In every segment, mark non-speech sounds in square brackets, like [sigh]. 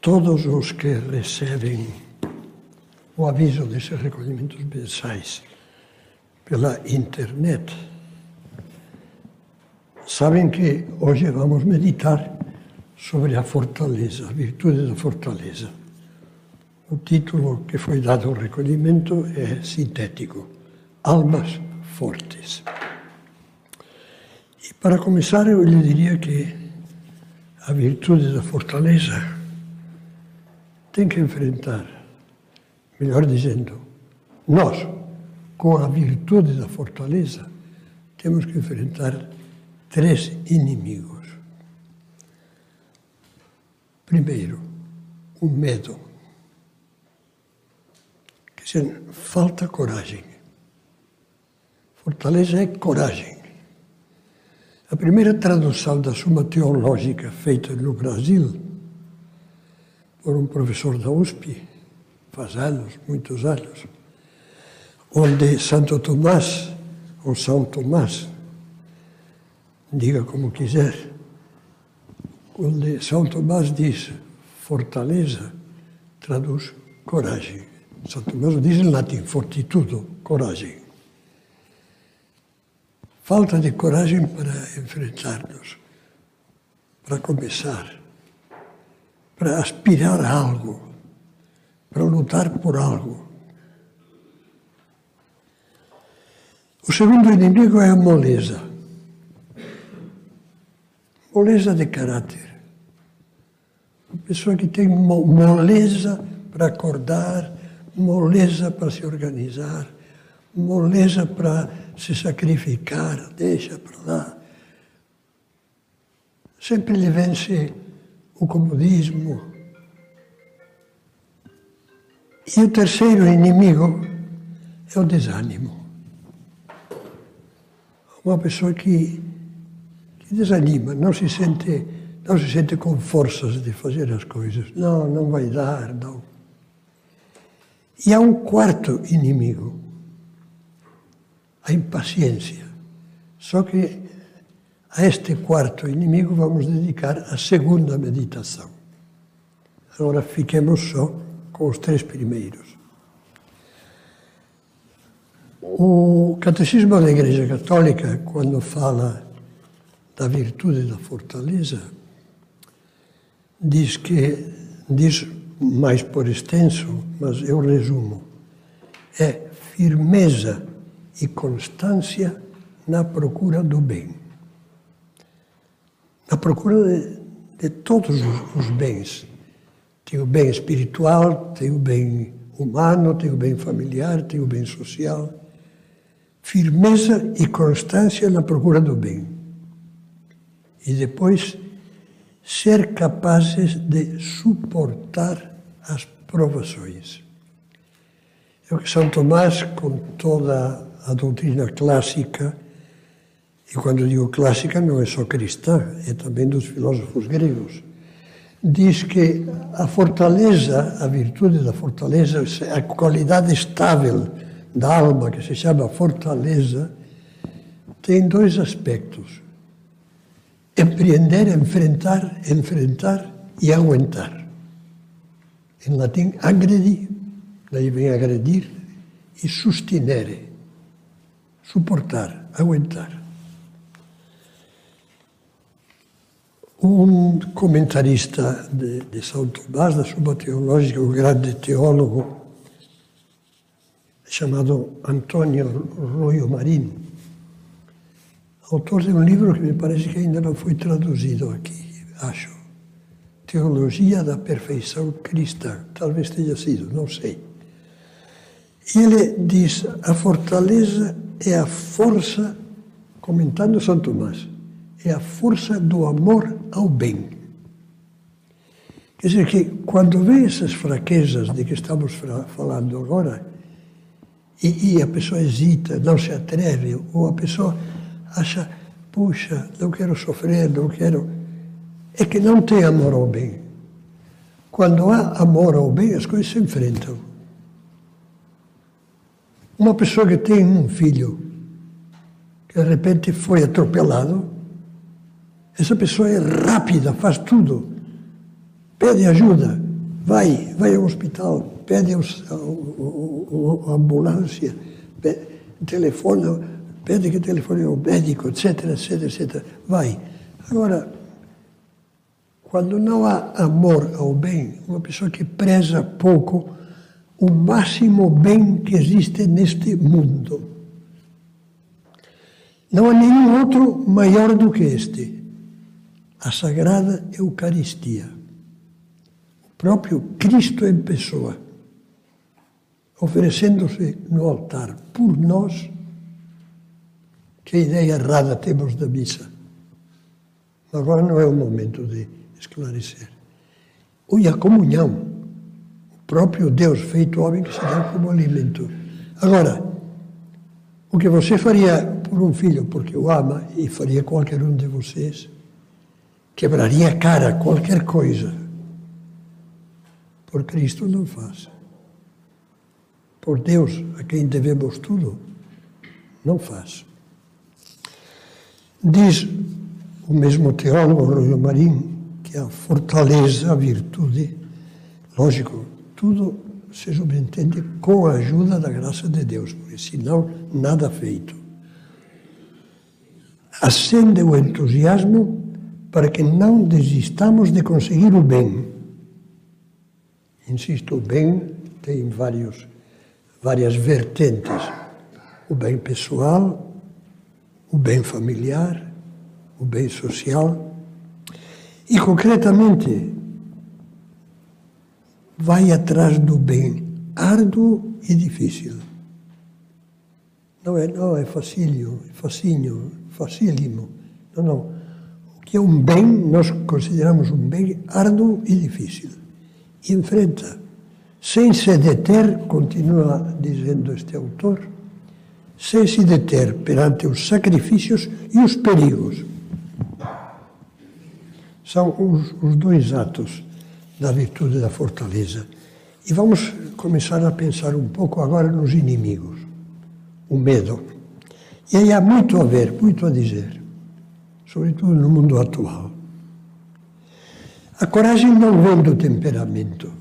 Todos os que recebem o aviso desses recolhimentos mensais pela internet sabem que hoje vamos meditar sobre a fortaleza, a virtude da fortaleza. O título que foi dado ao recolhimento é sintético: Almas Fortes. E para começar, eu lhe diria que a virtude da fortaleza tem que enfrentar, melhor dizendo, nós, com a virtude da fortaleza, temos que enfrentar três inimigos. Primeiro, o medo. Quer dizer, falta coragem. Fortaleza é coragem. A primeira tradução da Suma Teológica feita no Brasil por um professor da USP, faz anos, muitos anos, onde Santo Tomás, ou São Tomás, diga como quiser, onde São Tomás diz fortaleza, traduz coragem. São Tomás diz em latim fortitudo, coragem. Falta de coragem para enfrentar-nos, para começar para aspirar a algo, para lutar por algo. O segundo inimigo é a moleza. Moleza de caráter. Uma pessoa que tem moleza para acordar, moleza para se organizar, moleza para se sacrificar, deixa para lá. Sempre lhe vence o comodismo. E o terceiro inimigo é o desânimo. Uma pessoa que, que desanima, não se sente, não se sente com forças de fazer as coisas. Não, não vai dar, não. E há um quarto inimigo, a impaciência. Só que a este quarto inimigo vamos dedicar a segunda meditação. Agora fiquemos só com os três primeiros. O Catecismo da Igreja Católica, quando fala da virtude da fortaleza, diz que, diz mais por extenso, mas eu resumo, é firmeza e constância na procura do bem na procura de, de todos os, os bens. Tem o bem espiritual, tem o bem humano, tem o bem familiar, tem o bem social. Firmeza e constância na procura do bem. E depois, ser capazes de suportar as provações. É o que São Tomás, com toda a doutrina clássica, e quando digo clássica, não é só cristã, é também dos filósofos gregos. Diz que a fortaleza, a virtude da fortaleza, a qualidade estável da alma, que se chama fortaleza, tem dois aspectos: empreender, enfrentar, enfrentar e aguentar. Em latim, agredir, daí vem agredir, e sustinere, suportar, aguentar. Um comentarista de, de São Tomás, da sua teológica, um grande teólogo, chamado Antonio Royo Marin, autor de um livro que me parece que ainda não foi traduzido aqui, acho. Teologia da Perfeição Cristã. Talvez tenha sido, não sei. Ele diz: a fortaleza é a força, comentando São Tomás, é a força do amor ao bem. Quer dizer que quando vê essas fraquezas de que estamos falando agora, e, e a pessoa hesita, não se atreve, ou a pessoa acha, puxa, não quero sofrer, não quero. É que não tem amor ao bem. Quando há amor ao bem, as coisas se enfrentam. Uma pessoa que tem um filho que de repente foi atropelado, essa pessoa é rápida, faz tudo, pede ajuda, vai, vai ao hospital, pede a ambulância, pede, telefona, pede que telefone ao médico, etc, etc, etc. Vai. Agora, quando não há amor ao bem, uma pessoa que preza pouco o máximo bem que existe neste mundo. Não há nenhum outro maior do que este. A Sagrada Eucaristia. O próprio Cristo em pessoa, oferecendo-se no altar por nós que ideia errada temos da missa? Agora não é o momento de esclarecer. Ou a comunhão, o próprio Deus feito homem que se dá como alimento. Agora, o que você faria por um filho porque o ama, e faria qualquer um de vocês, quebraria a cara, qualquer coisa. Por Cristo não faz. Por Deus, a quem devemos tudo, não faz. Diz o mesmo teólogo Royo Marim que a fortaleza, a virtude, lógico, tudo se subentende com a ajuda da graça de Deus, porque senão nada feito. Acende o entusiasmo para que não desistamos de conseguir o bem. Insisto, o bem tem vários, várias vertentes. O bem pessoal, o bem familiar, o bem social e, concretamente, vai atrás do bem árduo e difícil. Não é, não, é facílio, facinho, facílimo. Não, não. Que é um bem, nós consideramos um bem árduo e difícil. E enfrenta, sem se deter, continua dizendo este autor, sem se deter perante os sacrifícios e os perigos. São os, os dois atos da virtude da fortaleza. E vamos começar a pensar um pouco agora nos inimigos, o medo. E aí há muito a ver, muito a dizer, sobretudo no mundo atual. A coragem não vem do temperamento.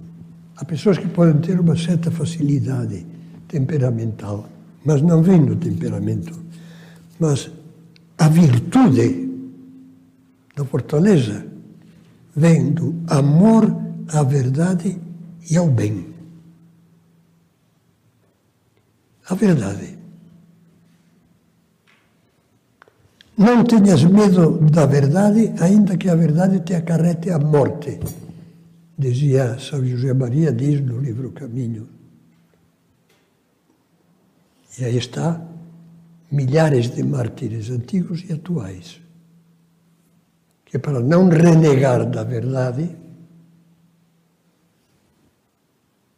Há pessoas que podem ter uma certa facilidade temperamental mas não vem do temperamento. Mas a virtude da fortaleza vem do amor à verdade e ao bem. A verdade. Não tenhas medo da verdade, ainda que a verdade te acarrete a morte, dizia São José Maria, diz no livro Caminho. E aí está milhares de mártires antigos e atuais, que para não renegar da verdade,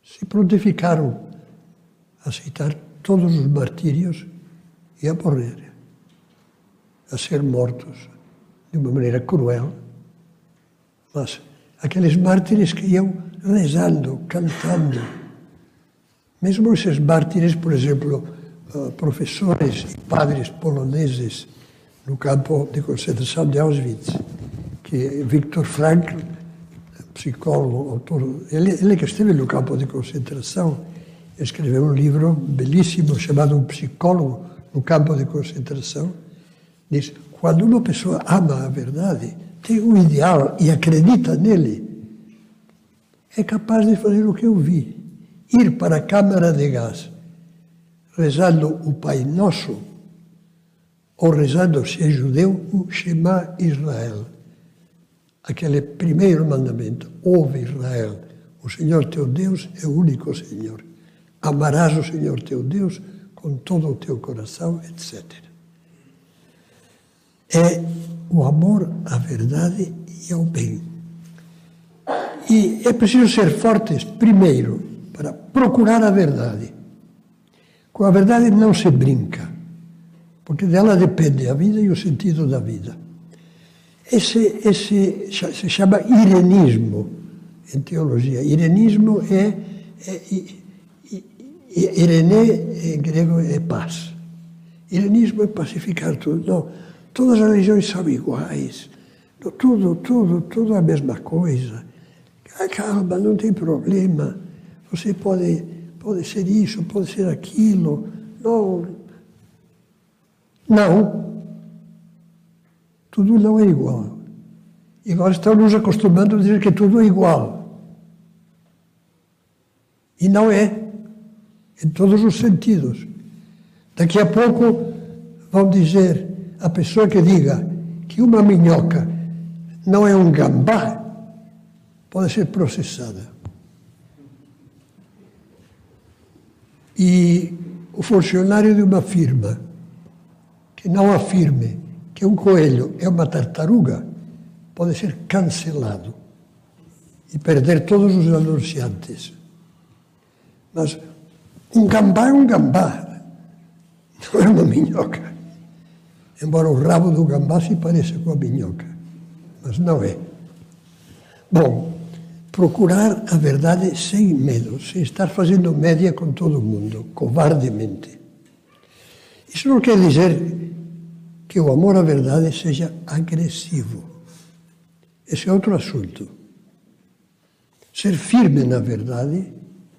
se prontificaram a aceitar todos os martírios e a morrer, a ser mortos de uma maneira cruel, mas aqueles mártires que iam rezando, cantando, mesmo esses mártires, por exemplo, uh, professores e padres poloneses no campo de concentração de Auschwitz, que Viktor Frankl, psicólogo, autor, ele, ele que esteve no campo de concentração, escreveu um livro belíssimo chamado Um Psicólogo no Campo de Concentração. Diz: quando uma pessoa ama a verdade, tem um ideal e acredita nele, é capaz de fazer o que eu vi: ir para a câmara de gás, rezando o Pai Nosso, ou rezando, se é judeu, o Shema Israel. Aquele primeiro mandamento: ouve Israel, o Senhor teu Deus é o único Senhor. Amarás o Senhor teu Deus com todo o teu coração, etc. É o amor à verdade e ao bem. E é preciso ser fortes, primeiro, para procurar a verdade. Com a verdade não se brinca, porque dela depende a vida e o sentido da vida. Esse, esse se chama irenismo em teologia. Irenismo é, é Irené, em grego, é paz. Irenismo é pacificar tudo. Não, todas as religiões são iguais. Tudo, tudo, tudo a mesma coisa. Calma, não tem problema. Você pode, pode ser isso, pode ser aquilo. Não. Não. Tudo não é igual. E agora estamos nos acostumando a dizer que tudo é igual. E não é em todos os sentidos. Daqui a pouco vão dizer a pessoa que diga que uma minhoca não é um gambá, pode ser processada. E o funcionário de uma firma que não afirme que um coelho é uma tartaruga pode ser cancelado e perder todos os anunciantes. Mas um gambá é um gambá, [laughs] não é uma minhoca. Embora o rabo do gambá se pareça com a minhoca, mas não é. Bom, procurar a verdade sem medo, sem estar fazendo média com todo mundo, covardemente. Isso não quer dizer que o amor à verdade seja agressivo. Esse é outro assunto. Ser firme na verdade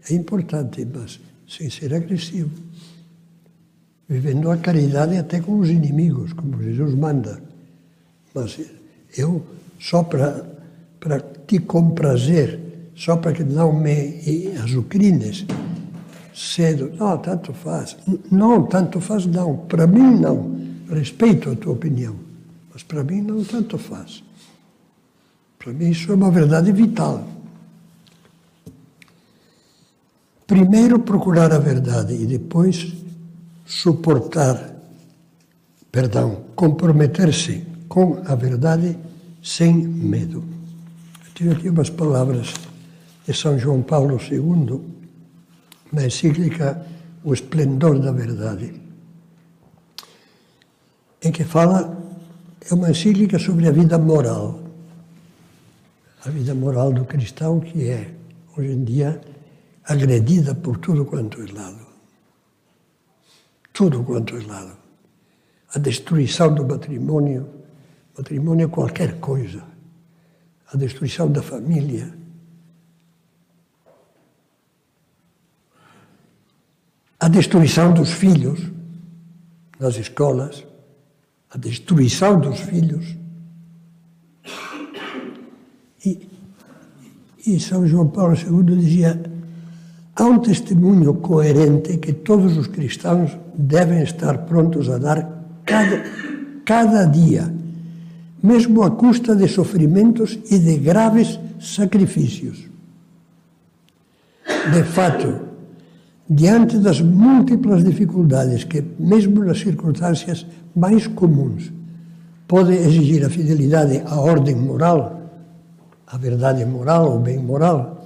é importante, mas sem ser agressivo. Vivendo a caridade até com os inimigos, como Jesus manda. Mas eu, só para, para te comprazer, só para que não me azucrines, cedo, não, tanto faz. Não, tanto faz não. Para mim, não. Respeito a tua opinião. Mas para mim, não tanto faz. Para mim, isso é uma verdade vital. Primeiro procurar a verdade e depois suportar, perdão, comprometer-se com a verdade sem medo. Eu tive aqui umas palavras de São João Paulo II, na encíclica O Esplendor da Verdade, em que fala, é uma encíclica sobre a vida moral, a vida moral do cristão que é, hoje em dia, agredida por tudo quanto é lado. Tudo quanto é lado. A destruição do matrimônio, matrimônio é qualquer coisa. A destruição da família. A destruição dos filhos nas escolas. A destruição dos filhos. E, e São João Paulo II dizia Há um testemunho coerente que todos os cristãos devem estar prontos a dar cada, cada dia, mesmo à custa de sofrimentos e de graves sacrifícios. De fato, diante das múltiplas dificuldades que, mesmo nas circunstâncias mais comuns, podem exigir a fidelidade à ordem moral, à verdade moral, ao bem moral,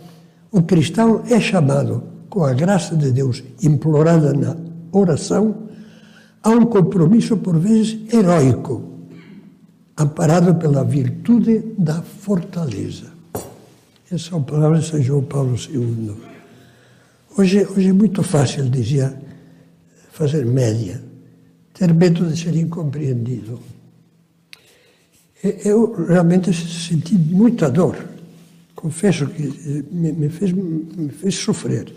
o cristão é chamado, com a graça de Deus implorada na oração, a um compromisso por vezes heróico, amparado pela virtude da fortaleza. Essas são palavras de São João Paulo II. Hoje, hoje é muito fácil, dizia, fazer média, ter medo de ser incompreendido. Eu realmente senti muita dor confesso que eh, me, me, fez, me fez sofrer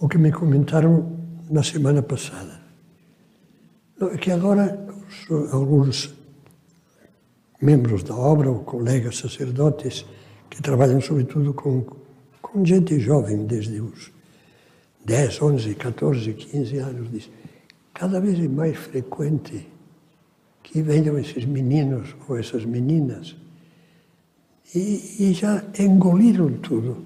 o que me comentaram na semana passada. É que agora alguns membros da obra ou colegas sacerdotes que trabalham sobretudo com, com gente jovem, desde os 10, 11, 14, 15 anos, diz, cada vez é mais frequente que venham esses meninos ou essas meninas e, e já engoliram tudo.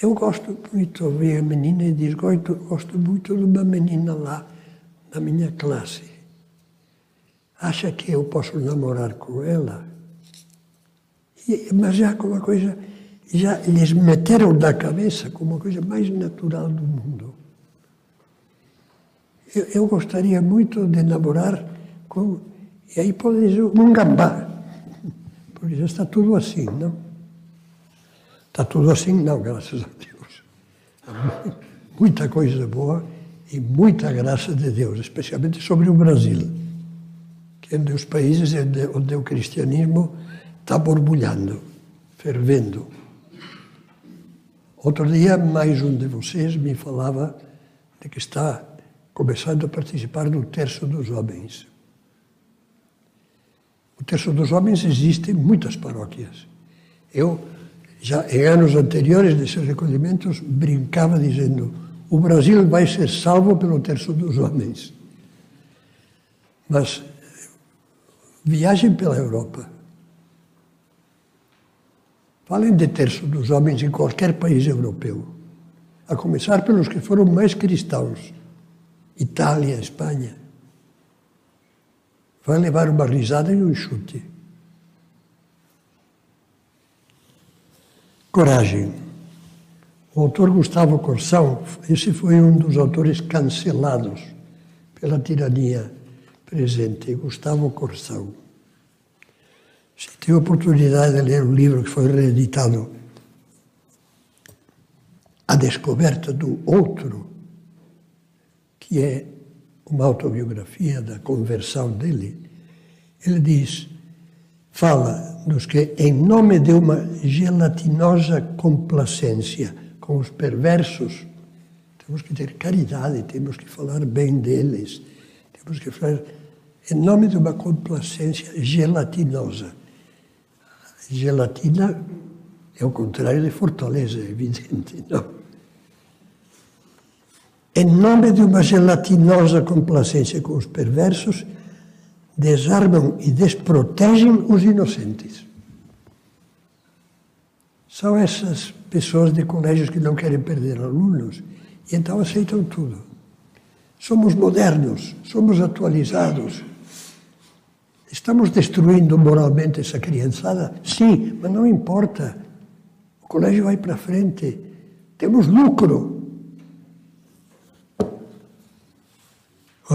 Eu gosto muito ver a menina e diz, gosto, gosto muito de uma menina lá na minha classe. Acha que eu posso namorar com ela? E, mas já com uma coisa, já lhes meteram na cabeça como a coisa mais natural do mundo. Eu, eu gostaria muito de namorar com. E aí pode dizer um gambá. Já está tudo assim, não? Está tudo assim, não, graças a Deus. [laughs] Muita coisa boa e muita graça de Deus, especialmente sobre o Brasil, que é um dos países onde o cristianismo está borbulhando, fervendo. Outro dia, mais um de vocês me falava de que está começando a participar do Terço dos Homens. O Terço dos Homens existe em muitas paróquias. Eu, já em anos anteriores desses recolhimentos, brincava dizendo: o Brasil vai ser salvo pelo Terço dos Homens. Mas viajem pela Europa. Falem de Terço dos Homens em qualquer país europeu, a começar pelos que foram mais cristãos Itália, Espanha vai levar uma risada e um chute. Coragem. O autor Gustavo Corsão, esse foi um dos autores cancelados pela tirania presente, Gustavo Corsão. Se tem a oportunidade de ler o livro que foi reeditado, A Descoberta do Outro, que é uma autobiografia da conversão dele, ele diz, fala nos que, em nome de uma gelatinosa complacência com os perversos, temos que ter caridade, temos que falar bem deles, temos que falar em nome de uma complacência gelatinosa. Gelatina é o contrário de fortaleza, é [laughs] evidente, não? Em nome de uma gelatinosa complacência com os perversos, desarmam e desprotegem os inocentes. São essas pessoas de colégios que não querem perder alunos e então aceitam tudo. Somos modernos, somos atualizados. Estamos destruindo moralmente essa criançada? Sim, mas não importa. O colégio vai para frente. Temos lucro.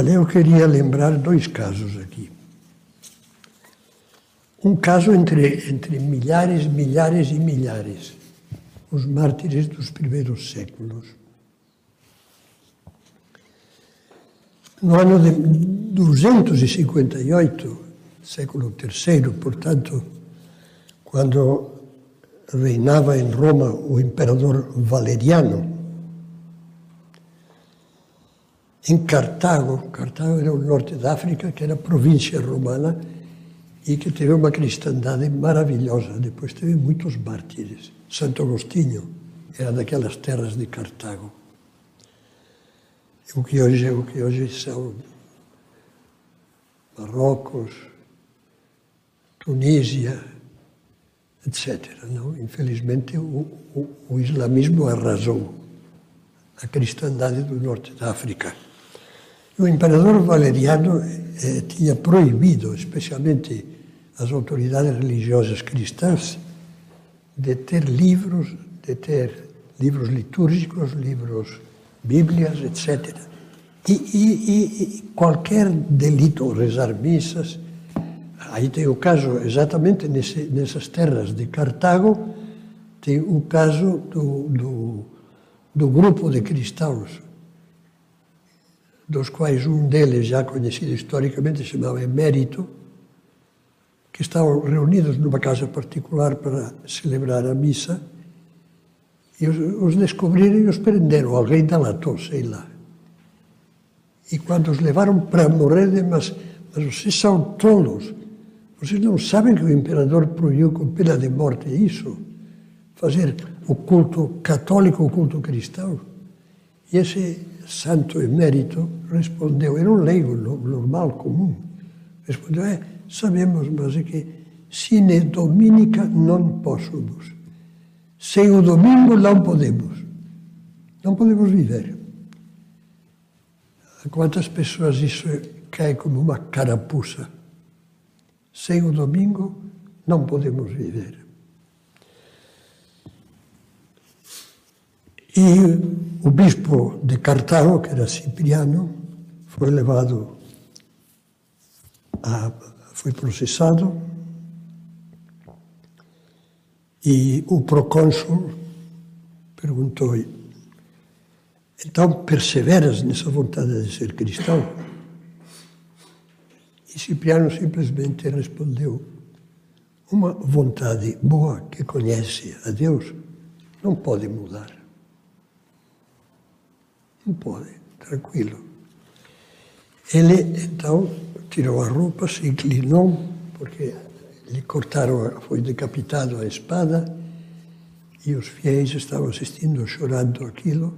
Olha, eu queria lembrar dois casos aqui. Um caso entre, entre milhares, milhares e milhares, os mártires dos primeiros séculos. No ano de 258, século III, portanto, quando reinava em Roma o imperador Valeriano, em Cartago. Cartago era o norte da África, que era província romana e que teve uma cristandade maravilhosa. Depois teve muitos mártires. Santo Agostinho era daquelas terras de Cartago. O que hoje, o que hoje são Marrocos, Tunísia, etc. Não? Infelizmente, o, o, o islamismo arrasou a cristandade do norte da África. O imperador Valeriano eh, tinha proibido, especialmente as autoridades religiosas cristãs, de ter livros, de ter livros litúrgicos, livros, bíblias, etc. E, e, e qualquer delito, rezar missas, aí tem o caso, exatamente nesse, nessas terras de Cartago, tem o caso do, do, do grupo de cristãos dos quais um deles, já conhecido historicamente, se chamava Emérito, que estavam reunidos numa casa particular para celebrar a missa, e os, os descobriram e os prenderam. Alguém delatou, sei lá. E quando os levaram para morrer, mas, mas vocês são tolos, Vocês não sabem que o imperador proibiu com pena de morte isso? Fazer o culto católico, o culto cristão? E esse santo emérito respondeu, era um leigo normal, comum. Respondeu, é, sabemos, mas é que sine dominica não possamos. Sem o domingo não podemos. Não podemos viver. A quantas pessoas isso cai como uma carapuça? Sem o domingo não podemos viver. E o bispo de Cartago, que era Cipriano, foi levado a, foi processado e o procônsul perguntou então perseveras nessa vontade de ser cristão? E Cipriano simplesmente respondeu: Uma vontade boa que conhece a Deus não pode mudar. Não pode, tranquilo. Ele então tirou a roupa, se inclinou, porque lhe cortaram, foi decapitado a espada, e os fiéis estavam assistindo, chorando aquilo,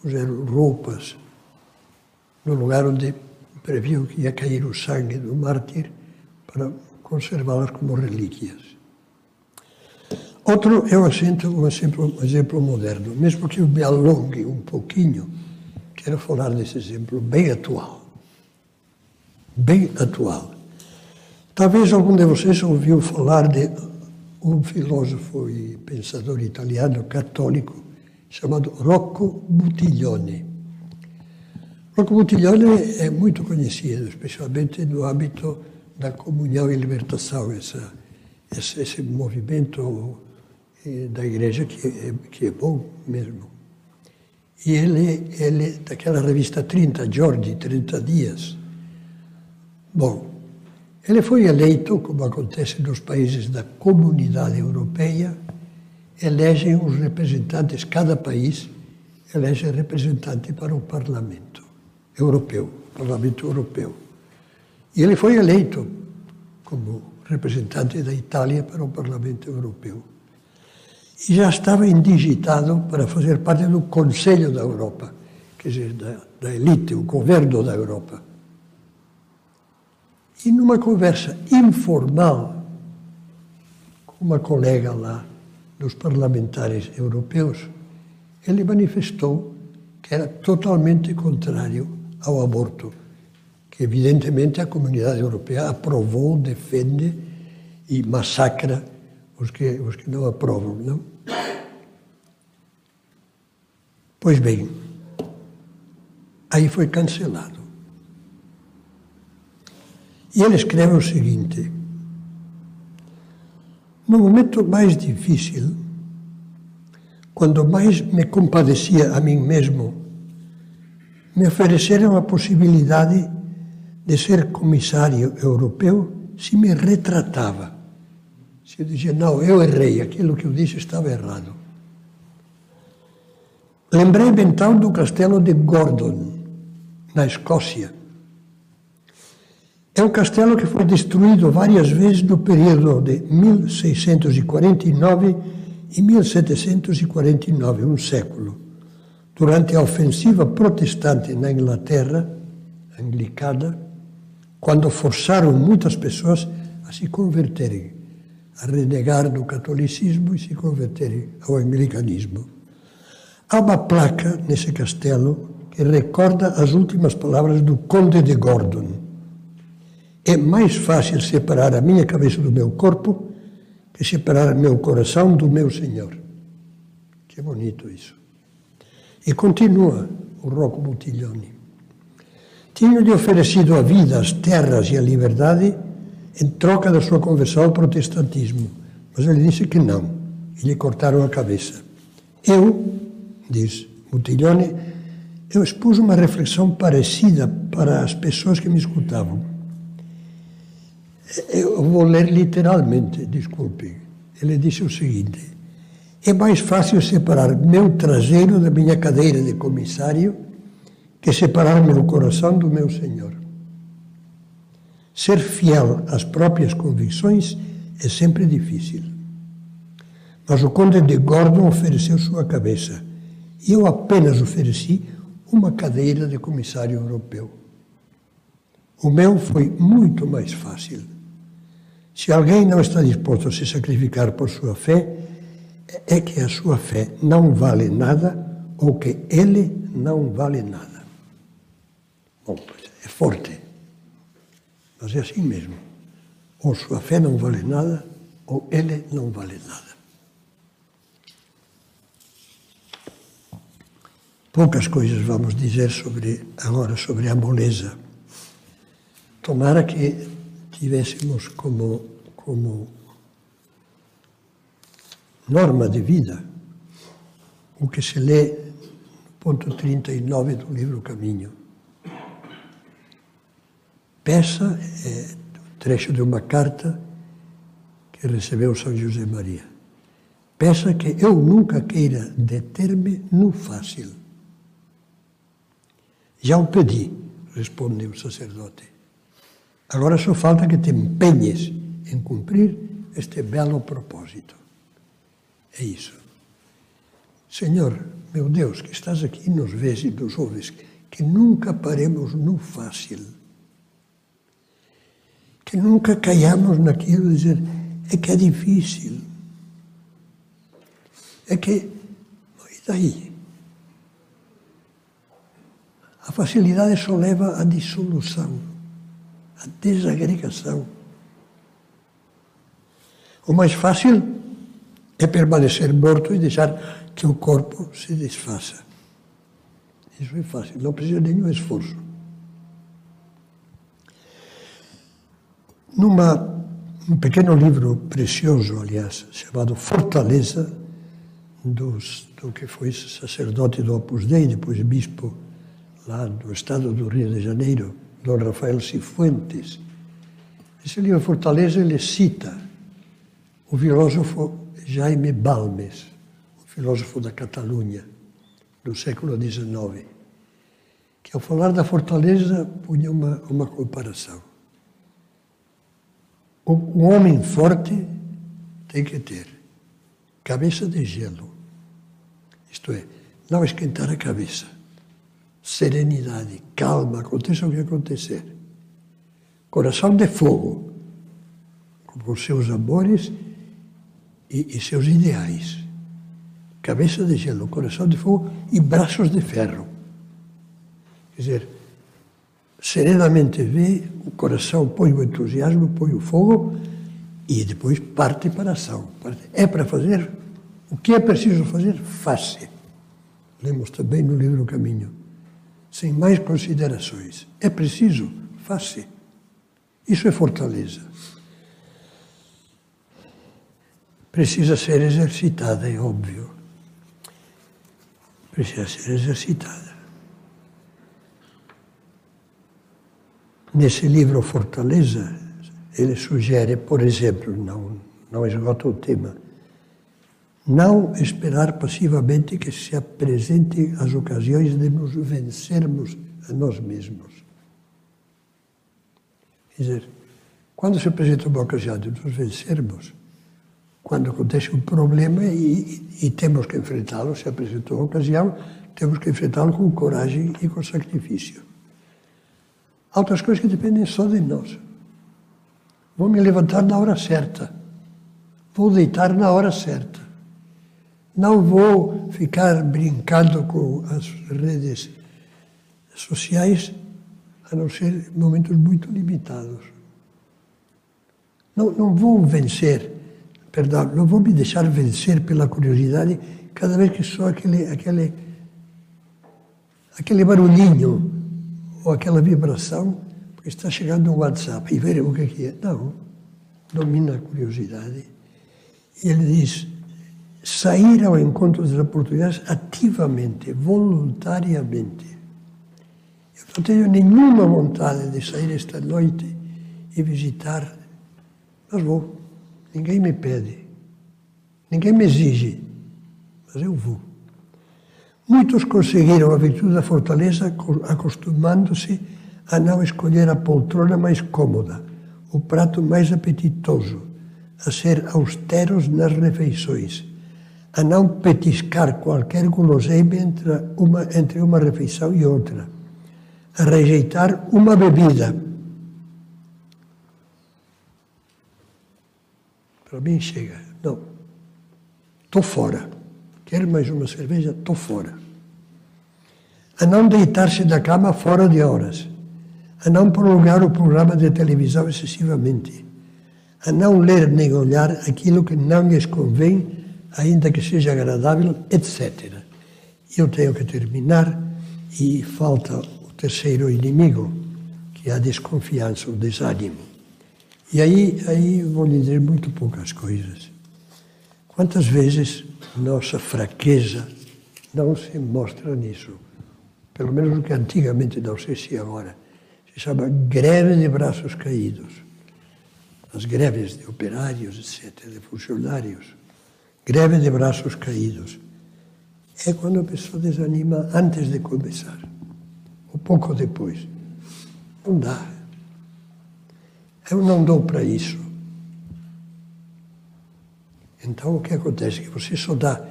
puseram roupas no lugar onde previu que ia cair o sangue do mártir para conservá-las como relíquias. Outro é um exemplo, um exemplo, moderno, mesmo que eu me alongue um pouquinho, quero falar desse exemplo bem atual. Bem atual. Talvez algum de vocês ouviu falar de um filósofo e pensador italiano católico chamado Rocco Buttiglione. Rocco Buttiglione é muito conhecido, especialmente no âmbito da comunhão e libertação, essa, esse, esse movimento eh, da igreja que é, que é bom mesmo. E ele, ele, daquela revista 30 giorni, 30 dias. Bom, ele foi eleito, como acontece nos países da comunidade europeia, elegem os representantes, cada país elege representante para o parlamento europeu, Parlamento Europeu. E ele foi eleito como representante da Itália para o Parlamento Europeu. E já estava indigitado para fazer parte do Conselho da Europa, quer dizer, da, da elite, o governo da Europa. E numa conversa informal com uma colega lá dos parlamentares europeus, ele manifestou que era totalmente contrário ao aborto, que evidentemente a comunidade europeia aprovou, defende e massacra os que, os que não aprovam, não? Pois bem, aí foi cancelado. E ele escreve o seguinte: No momento mais difícil, quando mais me compadecia a mim mesmo me ofereceram a possibilidade de ser comissário europeu se me retratava. Eu dizia, não, eu errei, aquilo que eu disse estava errado. Lembrei-me então do castelo de Gordon, na Escócia. É um castelo que foi destruído várias vezes no período de 1649 e 1749, um século durante a ofensiva protestante na Inglaterra, anglicana, quando forçaram muitas pessoas a se converterem, a renegar do catolicismo e se converterem ao anglicanismo. Há uma placa nesse castelo que recorda as últimas palavras do Conde de Gordon. É mais fácil separar a minha cabeça do meu corpo que separar meu coração do meu Senhor. Que bonito isso. E continua o Rocco Buttiglione. Tinha-lhe oferecido a vida, as terras e a liberdade em troca da sua conversão ao protestantismo, mas ele disse que não, e lhe cortaram a cabeça. Eu, diz Buttiglione, eu expus uma reflexão parecida para as pessoas que me escutavam. Eu vou ler literalmente, desculpe. Ele disse o seguinte: é mais fácil separar meu traseiro da minha cadeira de comissário que separar meu coração do meu Senhor. Ser fiel às próprias convicções é sempre difícil. Mas o conde de Gordon ofereceu sua cabeça e eu apenas ofereci uma cadeira de comissário europeu. O meu foi muito mais fácil. Se alguém não está disposto a se sacrificar por sua fé, é que a sua fé não vale nada ou que ele não vale nada. Bom, é forte, mas é assim mesmo. Ou sua fé não vale nada, ou ele não vale nada. Poucas coisas vamos dizer sobre agora sobre a moleza. Tomara que tivéssemos como, como norma de vida o que se lê no ponto 39 do livro Caminho. Peça é trecho de uma carta que recebeu São José Maria. Peça que eu nunca queira deter-me no fácil. Já o pedi, responde o sacerdote. Agora só falta que te empenhes em cumprir este belo propósito. É isso. Senhor, meu Deus, que estás aqui e nos vês e nos ouves, que nunca paremos no fácil. Que nunca caiamos naquilo de dizer, é que é difícil. É que, e daí? A facilidade só leva à dissolução, à desagregação. O mais fácil é permanecer morto e deixar que o corpo se desfaça. Isso é fácil, não precisa de nenhum esforço. Numa, um pequeno livro precioso, aliás, chamado Fortaleza, dos, do que foi sacerdote do Opus Dei, depois bispo lá do estado do Rio de Janeiro, Dom Rafael Cifuentes. Esse livro Fortaleza ele cita o filósofo Jaime Balmes, um filósofo da Catalunha, do século XIX, que ao falar da fortaleza punha uma, uma comparação. Um homem forte tem que ter cabeça de gelo, isto é, não esquentar a cabeça, serenidade, calma, aconteça o que acontecer. Coração de fogo, com os seus amores e, e seus ideais. Cabeça de gelo, coração de fogo e braços de ferro. Quer dizer, serenamente vê, o coração põe o entusiasmo, põe o fogo e depois parte para a ação. É para fazer o que é preciso fazer, faça. Lemos também no livro Caminho. Sem mais considerações. É preciso, faça. Isso é fortaleza. precisa ser exercitada, é óbvio. Precisa ser exercitada. Nesse livro Fortaleza, ele sugere, por exemplo, não, não esgota o tema, não esperar passivamente que se apresentem as ocasiões de nos vencermos a nós mesmos. Quer dizer, quando se apresenta uma ocasião de nos vencermos, quando acontece um problema e, e temos que enfrentá-lo, se apresentou a ocasião, temos que enfrentá-lo com coragem e com sacrifício. Há outras coisas que dependem só de nós. Vou me levantar na hora certa. Vou deitar na hora certa. Não vou ficar brincando com as redes sociais, a não ser momentos muito limitados. Não, não vou vencer perdão, não vou me deixar vencer pela curiosidade cada vez que sou aquele, aquele, aquele barulhinho ou aquela vibração, porque está chegando um WhatsApp e ver o que é. Não, domina a curiosidade. E ele diz, sair ao encontro das oportunidades ativamente, voluntariamente. Eu não tenho nenhuma vontade de sair esta noite e visitar, mas vou. Ninguém me pede, ninguém me exige, mas eu vou. Muitos conseguiram a virtude da fortaleza acostumando-se a não escolher a poltrona mais cômoda, o prato mais apetitoso, a ser austeros nas refeições, a não petiscar qualquer guloseima entre uma, entre uma refeição e outra, a rejeitar uma bebida. Para mim chega. Não. Estou fora. Quero mais uma cerveja? Estou fora. A não deitar-se da cama fora de horas. A não prolongar o programa de televisão excessivamente. A não ler nem olhar aquilo que não lhes convém ainda que seja agradável, etc. Eu tenho que terminar e falta o terceiro inimigo, que é a desconfiança, o desânimo. E aí, aí vou lhe dizer muito poucas coisas. Quantas vezes nossa fraqueza não se mostra nisso? Pelo menos o que antigamente, não sei se agora, se chama greve de braços caídos. As greves de operários, etc., de funcionários greve de braços caídos. É quando a pessoa desanima antes de começar, ou pouco depois. Não dá. Eu não dou para isso. Então o que acontece? Que você só dá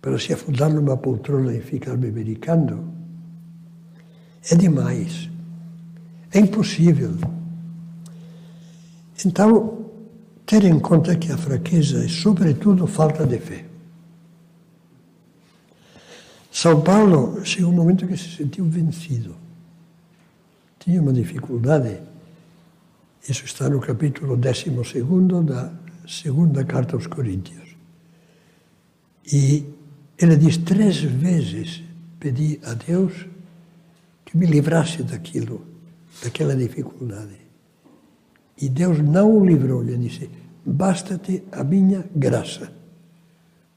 para se afundar numa poltrona e ficar bebericando. É demais. É impossível. Então, ter em conta que a fraqueza é, sobretudo, falta de fé. São Paulo chegou um momento que se sentiu vencido. Tinha uma dificuldade. Isso está no capítulo 12 da segunda carta aos Coríntios. E ele diz: Três vezes pedi a Deus que me livrasse daquilo, daquela dificuldade. E Deus não o livrou, lhe disse: Basta-te a minha graça,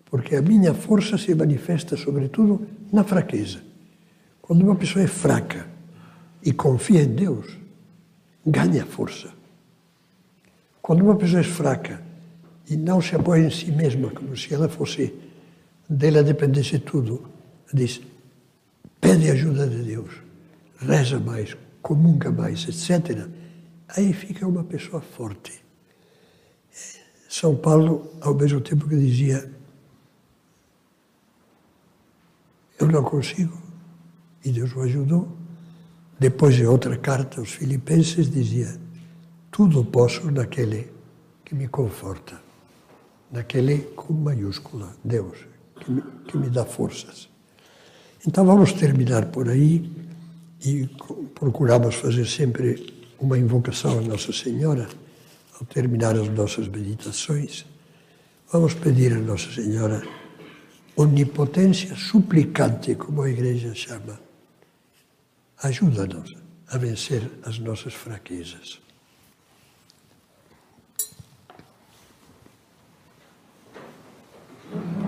porque a minha força se manifesta, sobretudo, na fraqueza. Quando uma pessoa é fraca e confia em Deus, ganha força. Quando uma pessoa é fraca e não se apoia em si mesma, como se ela fosse, dela dependesse tudo, diz: pede ajuda de Deus, reza mais, comunga mais, etc aí fica uma pessoa forte. São Paulo, ao mesmo tempo que dizia, eu não consigo, e Deus o ajudou. Depois, em outra carta aos Filipenses, dizia: Tudo posso naquele que me conforta, naquele com maiúscula, Deus, que me, que me dá forças. Então, vamos terminar por aí e procuramos fazer sempre uma invocação a Nossa Senhora ao terminar as nossas meditações. Vamos pedir a Nossa Senhora onipotência suplicante, como a Igreja chama. Ajuda-nos a vencer as nossas fraquezas. Mm-hmm.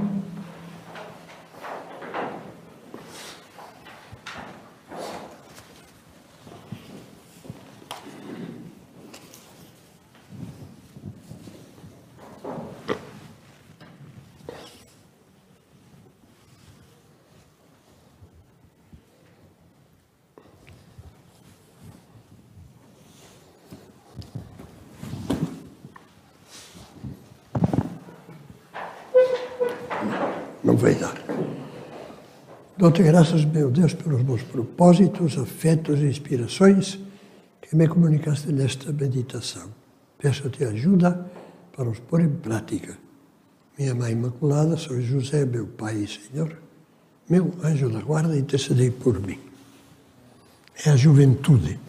Não vai dar. Dou-te graças, meu Deus, pelos bons propósitos, afetos e inspirações que me comunicaste nesta meditação. Peço-te ajuda para os pôr em prática. Minha Mãe Imaculada, São José, meu Pai e Senhor, meu anjo da guarda, intercedei por mim. É a juventude